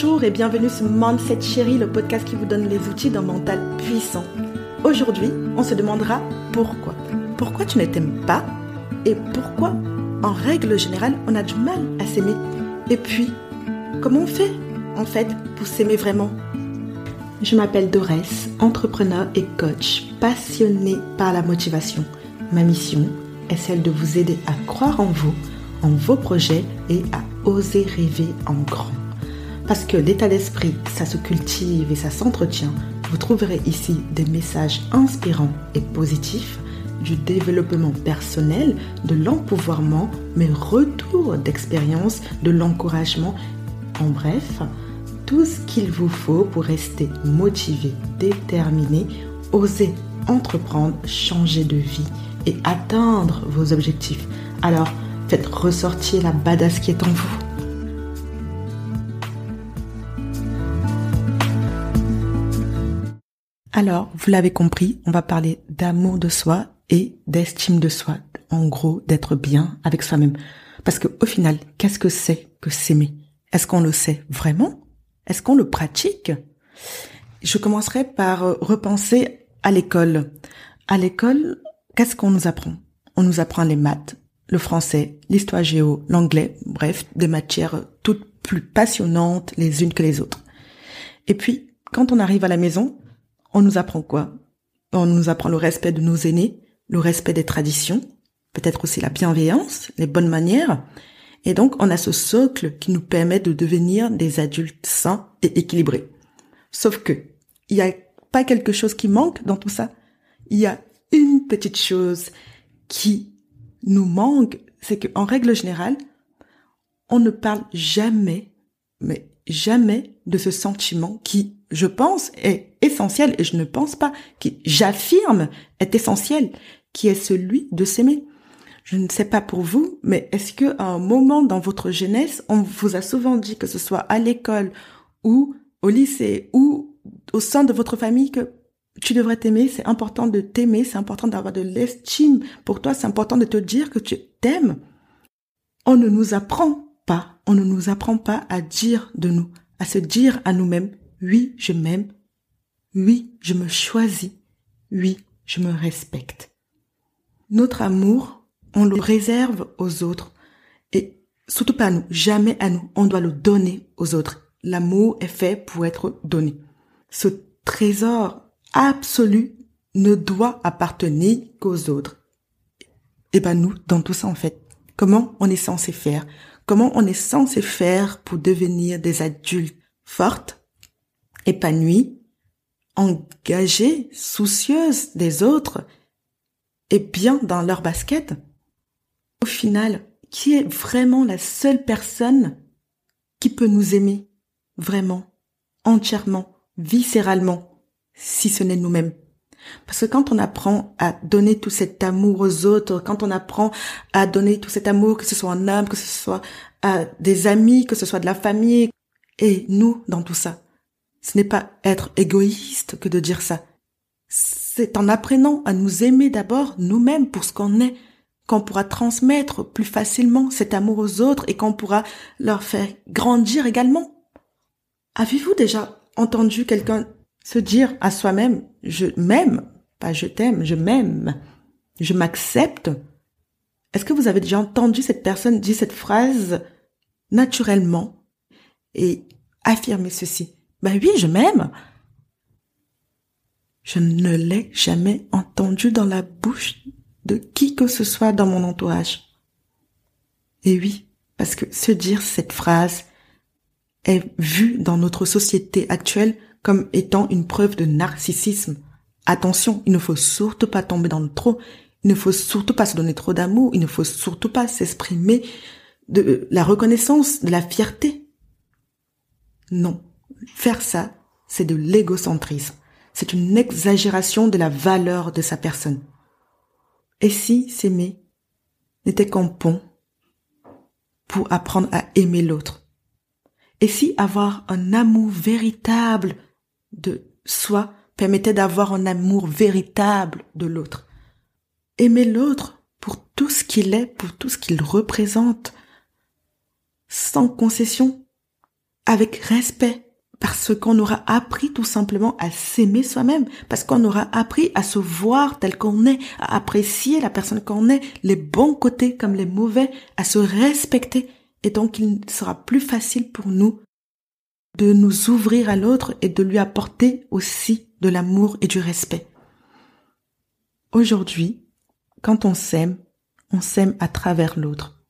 Bonjour et bienvenue sur Mindset Chérie, le podcast qui vous donne les outils d'un mental puissant. Aujourd'hui, on se demandera pourquoi. Pourquoi tu ne t'aimes pas et pourquoi, en règle générale, on a du mal à s'aimer. Et puis, comment on fait, en fait, pour s'aimer vraiment? Je m'appelle Dorès, entrepreneur et coach, passionnée par la motivation. Ma mission est celle de vous aider à croire en vous, en vos projets et à oser rêver en grand. Parce que l'état d'esprit, ça se cultive et ça s'entretient. Vous trouverez ici des messages inspirants et positifs, du développement personnel, de l'empouvoirment, mais retour d'expérience, de l'encouragement. En bref, tout ce qu'il vous faut pour rester motivé, déterminé, oser entreprendre, changer de vie et atteindre vos objectifs. Alors, faites ressortir la badass qui est en vous. Alors, vous l'avez compris, on va parler d'amour de soi et d'estime de soi. En gros, d'être bien avec soi-même. Parce que au final, qu'est-ce que c'est que s'aimer? Est-ce qu'on le sait vraiment? Est-ce qu'on le pratique? Je commencerai par euh, repenser à l'école. À l'école, qu'est-ce qu'on nous apprend? On nous apprend les maths, le français, l'histoire géo, l'anglais, bref, des matières toutes plus passionnantes les unes que les autres. Et puis, quand on arrive à la maison, on nous apprend quoi? On nous apprend le respect de nos aînés, le respect des traditions, peut-être aussi la bienveillance, les bonnes manières. Et donc, on a ce socle qui nous permet de devenir des adultes sains et équilibrés. Sauf que, il n'y a pas quelque chose qui manque dans tout ça. Il y a une petite chose qui nous manque, c'est qu'en règle générale, on ne parle jamais, mais jamais de ce sentiment qui je pense, est essentiel, et je ne pense pas, qui, j'affirme, est essentiel, qui est celui de s'aimer. Je ne sais pas pour vous, mais est-ce que à un moment dans votre jeunesse, on vous a souvent dit que ce soit à l'école ou au lycée ou au sein de votre famille que tu devrais t'aimer, c'est important de t'aimer, c'est important d'avoir de l'estime pour toi, c'est important de te dire que tu t'aimes. On ne nous apprend on ne nous apprend pas à dire de nous, à se dire à nous-mêmes oui, je m'aime. Oui, je me choisis. Oui, je me respecte. Notre amour, on le réserve aux autres. Et surtout pas à nous, jamais à nous. On doit le donner aux autres. L'amour est fait pour être donné. Ce trésor absolu ne doit appartenir qu'aux autres. Et ben nous, dans tout ça en fait, comment on est censé faire? Comment on est censé faire pour devenir des adultes fortes, épanouie, engagée, soucieuse des autres et bien dans leur basket? Au final, qui est vraiment la seule personne qui peut nous aimer vraiment, entièrement, viscéralement, si ce n'est nous-mêmes? Parce que quand on apprend à donner tout cet amour aux autres, quand on apprend à donner tout cet amour, que ce soit en âme, que ce soit à des amis, que ce soit de la famille, et nous dans tout ça, ce n'est pas être égoïste que de dire ça. C'est en apprenant à nous aimer d'abord nous-mêmes pour ce qu'on est qu'on pourra transmettre plus facilement cet amour aux autres et qu'on pourra leur faire grandir également. Avez-vous déjà entendu quelqu'un se dire à soi-même je m'aime, pas je t'aime, je m'aime, je m'accepte Est-ce que vous avez déjà entendu cette personne dire cette phrase naturellement et affirmer ceci? Ben oui, je m'aime. Je ne l'ai jamais entendu dans la bouche de qui que ce soit dans mon entourage. Et oui, parce que se dire cette phrase est vu dans notre société actuelle comme étant une preuve de narcissisme. Attention, il ne faut surtout pas tomber dans le trop, il ne faut surtout pas se donner trop d'amour, il ne faut surtout pas s'exprimer de la reconnaissance, de la fierté. Non, Faire ça, c'est de l'égocentrisme. C'est une exagération de la valeur de sa personne. Et si s'aimer n'était qu'un pont pour apprendre à aimer l'autre? Et si avoir un amour véritable de soi permettait d'avoir un amour véritable de l'autre Aimer l'autre pour tout ce qu'il est, pour tout ce qu'il représente, sans concession, avec respect, parce qu'on aura appris tout simplement à s'aimer soi-même, parce qu'on aura appris à se voir tel qu'on est, à apprécier la personne qu'on est, les bons côtés comme les mauvais, à se respecter. Et donc il sera plus facile pour nous de nous ouvrir à l'autre et de lui apporter aussi de l'amour et du respect. Aujourd'hui, quand on s'aime, on s'aime à travers l'autre.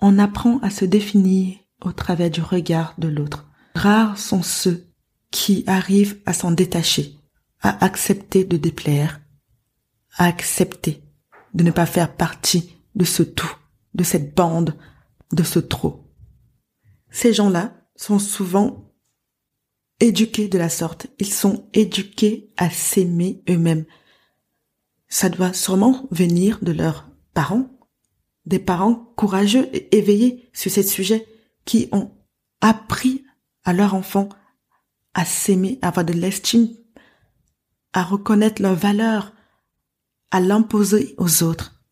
On apprend à se définir au travers du regard de l'autre. Rares sont ceux qui arrivent à s'en détacher, à accepter de déplaire, à accepter de ne pas faire partie de ce tout, de cette bande, de ce trop. Ces gens-là sont souvent éduqués de la sorte. Ils sont éduqués à s'aimer eux-mêmes. Ça doit sûrement venir de leurs parents, des parents courageux et éveillés sur ces sujets qui ont appris à leurs enfants à s'aimer, à avoir de l'estime, à reconnaître leur valeur, à l'imposer aux autres.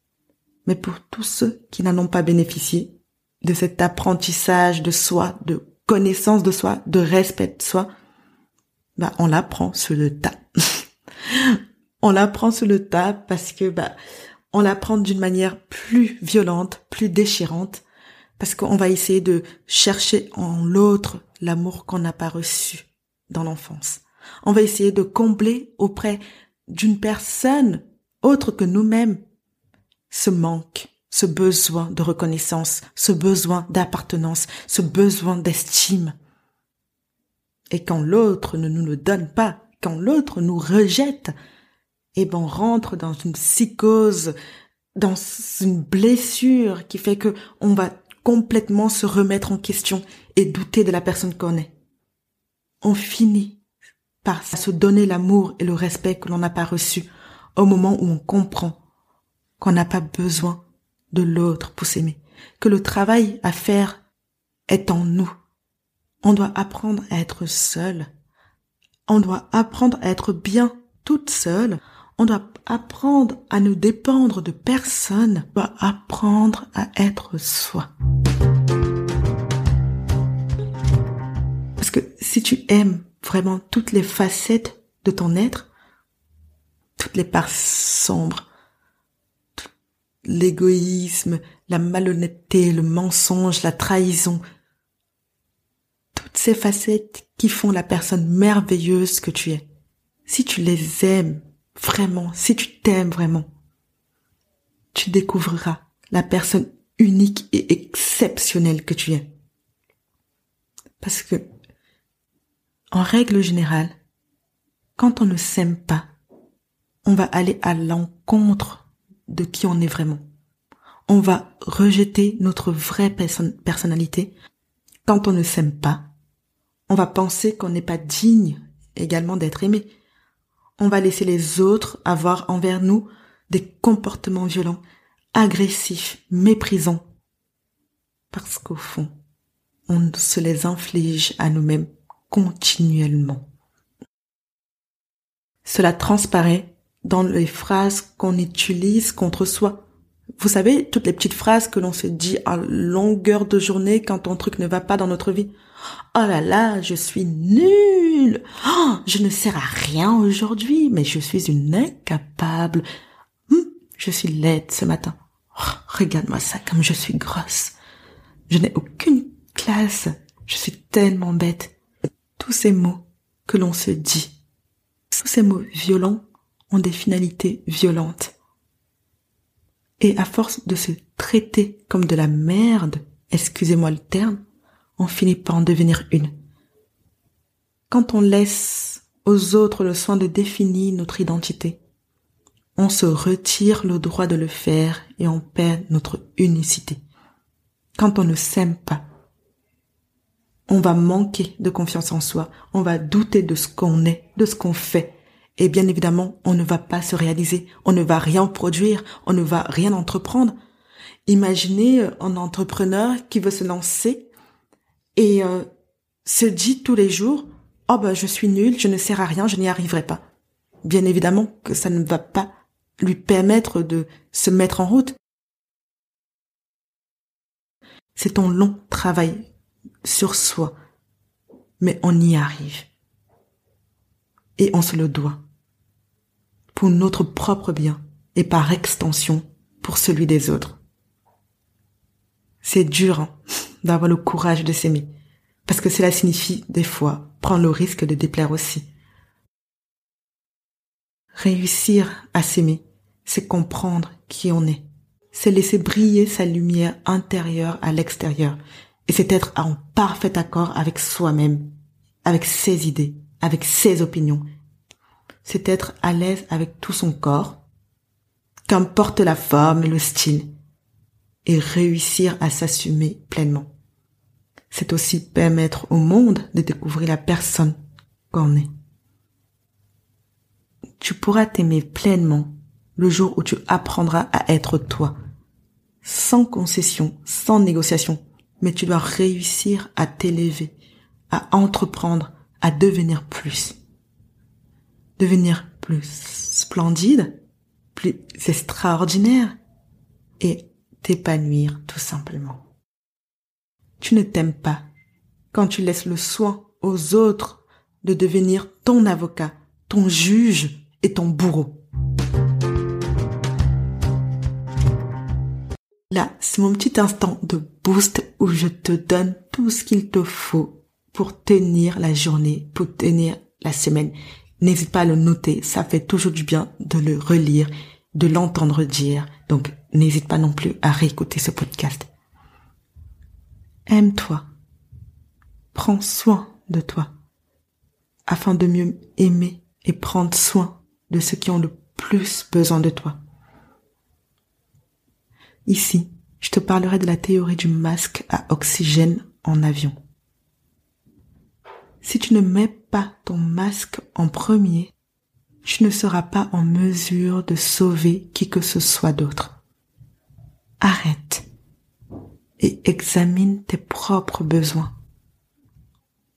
Mais pour tous ceux qui n'en ont pas bénéficié de cet apprentissage de soi, de connaissance de soi, de respect de soi, bah, on l'apprend sur le tas. on l'apprend sur le tas parce que, bah, on l'apprend d'une manière plus violente, plus déchirante, parce qu'on va essayer de chercher en l'autre l'amour qu'on n'a pas reçu dans l'enfance. On va essayer de combler auprès d'une personne autre que nous-mêmes ce manque, ce besoin de reconnaissance, ce besoin d'appartenance, ce besoin d'estime. Et quand l'autre ne nous le donne pas, quand l'autre nous rejette, eh ben on rentre dans une psychose, dans une blessure qui fait que on va complètement se remettre en question et douter de la personne qu'on est. On finit par se donner l'amour et le respect que l'on n'a pas reçu au moment où on comprend qu'on n'a pas besoin de l'autre pour s'aimer, que le travail à faire est en nous. On doit apprendre à être seul. On doit apprendre à être bien toute seule. On doit apprendre à ne dépendre de personne. On doit apprendre à être soi. Parce que si tu aimes vraiment toutes les facettes de ton être, toutes les parts sombres, l'égoïsme, la malhonnêteté, le mensonge, la trahison, toutes ces facettes qui font la personne merveilleuse que tu es. Si tu les aimes vraiment, si tu t'aimes vraiment, tu découvriras la personne unique et exceptionnelle que tu es. Parce que, en règle générale, quand on ne s'aime pas, on va aller à l'encontre de qui on est vraiment. On va rejeter notre vraie personnalité. Quand on ne s'aime pas, on va penser qu'on n'est pas digne également d'être aimé. On va laisser les autres avoir envers nous des comportements violents, agressifs, méprisants. Parce qu'au fond, on se les inflige à nous-mêmes continuellement. Cela transparaît dans les phrases qu'on utilise contre soi. Vous savez, toutes les petites phrases que l'on se dit à longueur de journée quand ton truc ne va pas dans notre vie. Oh là là, je suis nulle. Oh, je ne sers à rien aujourd'hui, mais je suis une incapable. Hum, je suis laide ce matin. Oh, regarde-moi ça comme je suis grosse. Je n'ai aucune classe. Je suis tellement bête. Tous ces mots que l'on se dit, tous ces mots violents ont des finalités violentes. Et à force de se traiter comme de la merde, excusez-moi le terme, on finit par en devenir une. Quand on laisse aux autres le soin de définir notre identité, on se retire le droit de le faire et on perd notre unicité. Quand on ne s'aime pas, on va manquer de confiance en soi, on va douter de ce qu'on est, de ce qu'on fait, et bien évidemment, on ne va pas se réaliser, on ne va rien produire, on ne va rien entreprendre. Imaginez euh, un entrepreneur qui veut se lancer et euh, se dit tous les jours "Oh ben je suis nul, je ne sers à rien, je n'y arriverai pas." Bien évidemment que ça ne va pas lui permettre de se mettre en route. C'est ton long travail sur soi, mais on y arrive. Et on se le doit. Pour notre propre bien et par extension pour celui des autres. C'est dur hein, d'avoir le courage de s'aimer, parce que cela signifie des fois prendre le risque de déplaire aussi. Réussir à s'aimer, c'est comprendre qui on est. C'est laisser briller sa lumière intérieure à l'extérieur. Et c'est être en parfait accord avec soi-même, avec ses idées, avec ses opinions. C'est être à l'aise avec tout son corps, qu'importe la forme et le style, et réussir à s'assumer pleinement. C'est aussi permettre au monde de découvrir la personne qu'on est tu pourras t'aimer pleinement le jour où tu apprendras à être toi, sans concession, sans négociation, mais tu dois réussir à t'élever, à entreprendre, à devenir plus. Devenir plus splendide, plus extraordinaire et t'épanouir tout simplement. Tu ne t'aimes pas quand tu laisses le soin aux autres de devenir ton avocat, ton juge et ton bourreau. Là, c'est mon petit instant de boost où je te donne tout ce qu'il te faut pour tenir la journée, pour tenir la semaine. N'hésite pas à le noter, ça fait toujours du bien de le relire, de l'entendre dire. Donc, n'hésite pas non plus à réécouter ce podcast. Aime-toi. Prends soin de toi afin de mieux aimer et prendre soin de ceux qui ont le plus besoin de toi. Ici, je te parlerai de la théorie du masque à oxygène en avion. Si tu ne mets pas ton masque en premier, tu ne seras pas en mesure de sauver qui que ce soit d'autre. Arrête et examine tes propres besoins.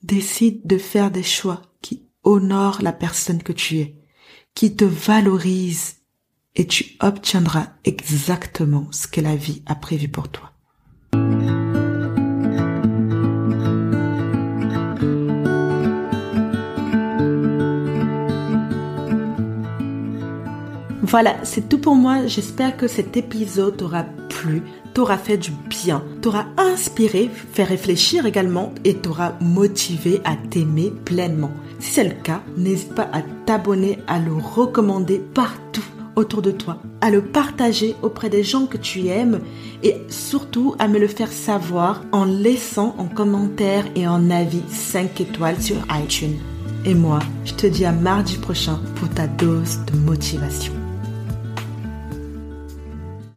Décide de faire des choix qui honorent la personne que tu es qui te valorise et tu obtiendras exactement ce que la vie a prévu pour toi. Voilà, c'est tout pour moi. J'espère que cet épisode t'aura plu, t'aura fait du bien, t'aura inspiré, fait réfléchir également et t'aura motivé à t'aimer pleinement. Si c'est le cas, n'hésite pas à t'abonner, à le recommander partout autour de toi, à le partager auprès des gens que tu aimes et surtout à me le faire savoir en laissant en commentaire et en avis 5 étoiles sur iTunes. Et moi, je te dis à mardi prochain pour ta dose de motivation.